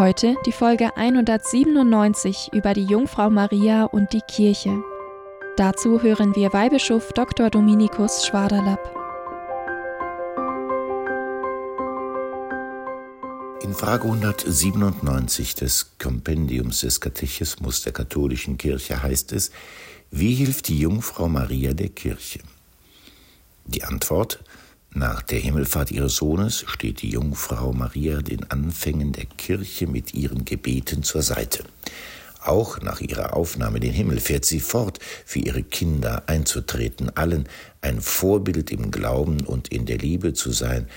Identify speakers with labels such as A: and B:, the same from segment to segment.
A: Heute die Folge 197 über die Jungfrau Maria und die Kirche. Dazu hören wir Weihbischof Dr. Dominikus Schwaderlapp.
B: In Frage 197 des Kompendiums des Katechismus der katholischen Kirche heißt es, wie hilft die Jungfrau Maria der Kirche? Die Antwort, nach der Himmelfahrt ihres Sohnes steht die Jungfrau Maria den Anfängen der Kirche mit ihren Gebeten zur Seite. Auch nach ihrer Aufnahme in den Himmel fährt sie fort, für ihre Kinder einzutreten, allen ein Vorbild im Glauben und in der Liebe zu sein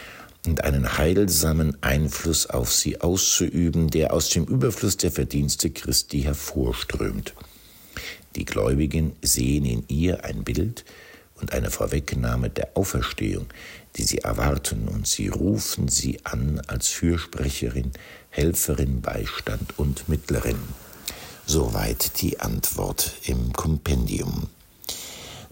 B: und einen heilsamen Einfluss auf sie auszuüben, der aus dem Überfluss der Verdienste Christi hervorströmt. Die Gläubigen sehen in ihr ein Bild und eine Vorwegnahme der Auferstehung, die sie erwarten, und sie rufen sie an als Fürsprecherin, Helferin, Beistand und Mittlerin. Soweit die Antwort im Kompendium.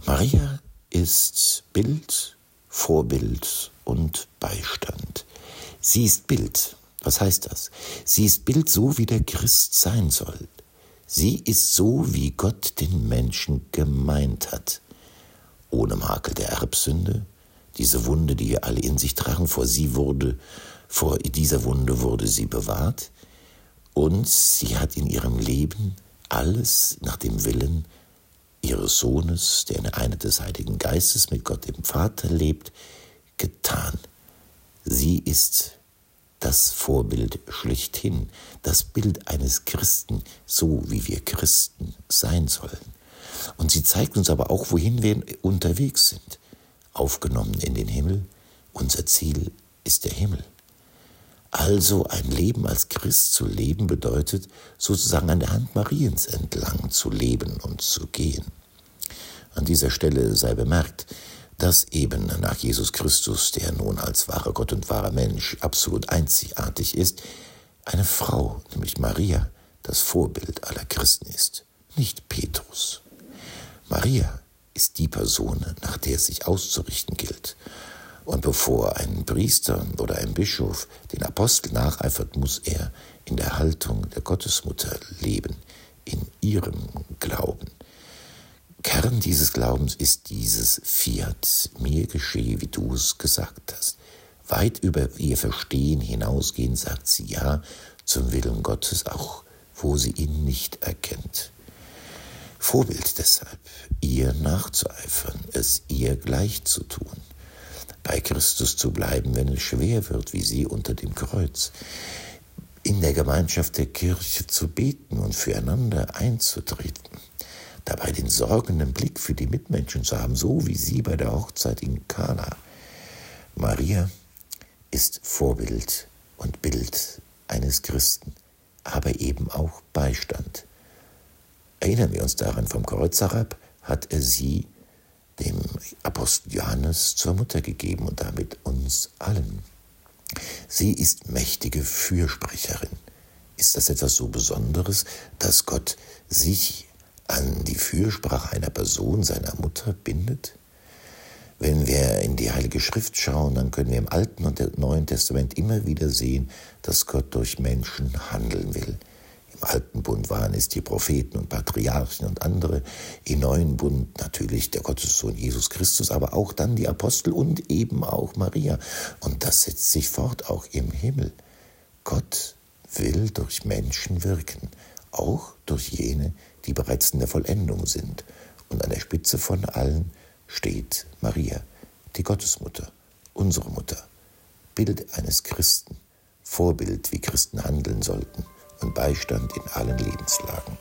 B: Maria ist Bild, Vorbild und Beistand. Sie ist Bild. Was heißt das? Sie ist Bild so, wie der Christ sein soll. Sie ist so, wie Gott den Menschen gemeint hat. Ohne Makel der Erbsünde, diese Wunde, die wir alle in sich tragen, vor sie wurde, vor dieser Wunde wurde sie bewahrt und sie hat in ihrem Leben alles nach dem Willen ihres Sohnes, der in der Einheit des Heiligen Geistes mit Gott dem Vater lebt, getan. Sie ist das Vorbild schlechthin, das Bild eines Christen, so wie wir Christen sein sollen. Und sie zeigt uns aber auch, wohin wir unterwegs sind aufgenommen in den Himmel. Unser Ziel ist der Himmel. Also ein Leben als Christ zu leben bedeutet, sozusagen an der Hand Mariens entlang zu leben und zu gehen. An dieser Stelle sei bemerkt, dass eben nach Jesus Christus, der nun als wahrer Gott und wahrer Mensch absolut einzigartig ist, eine Frau, nämlich Maria, das Vorbild aller Christen ist, nicht Petrus. Maria ist die Person, nach der es sich auszurichten gilt. Und bevor ein Priester oder ein Bischof den Apostel nacheifert, muss er in der Haltung der Gottesmutter leben, in ihrem Glauben. Kern dieses Glaubens ist dieses Fiat, mir geschehe, wie du es gesagt hast. Weit über ihr Verstehen hinausgehend sagt sie Ja zum Willen Gottes, auch wo sie ihn nicht erkennt. Vorbild deshalb, ihr nachzueifern, es ihr gleich zu tun, bei Christus zu bleiben, wenn es schwer wird, wie sie unter dem Kreuz, in der Gemeinschaft der Kirche zu beten und füreinander einzutreten, dabei den sorgenden Blick für die Mitmenschen zu haben, so wie sie bei der Hochzeit in Kana. Maria ist Vorbild und Bild eines Christen, aber eben auch Beistand Erinnern wir uns daran, vom Kreuz herab hat er sie dem Apostel Johannes zur Mutter gegeben und damit uns allen. Sie ist mächtige Fürsprecherin. Ist das etwas so Besonderes, dass Gott sich an die Fürsprache einer Person, seiner Mutter, bindet? Wenn wir in die Heilige Schrift schauen, dann können wir im Alten und Neuen Testament immer wieder sehen, dass Gott durch Menschen handeln will. Alten Bund waren es die Propheten und Patriarchen und andere, im neuen Bund natürlich der Gottessohn Jesus Christus, aber auch dann die Apostel und eben auch Maria. Und das setzt sich fort auch im Himmel. Gott will durch Menschen wirken, auch durch jene, die bereits in der Vollendung sind. Und an der Spitze von allen steht Maria, die Gottesmutter, unsere Mutter, Bild eines Christen, Vorbild, wie Christen handeln sollten und Beistand in allen Lebenslagen.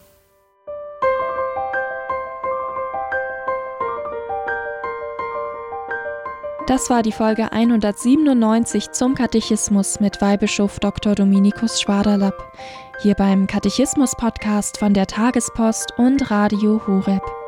A: Das war die Folge 197 zum Katechismus mit Weihbischof Dr. Dominikus Schwaderlapp. Hier beim Katechismus-Podcast von der Tagespost und Radio Horeb.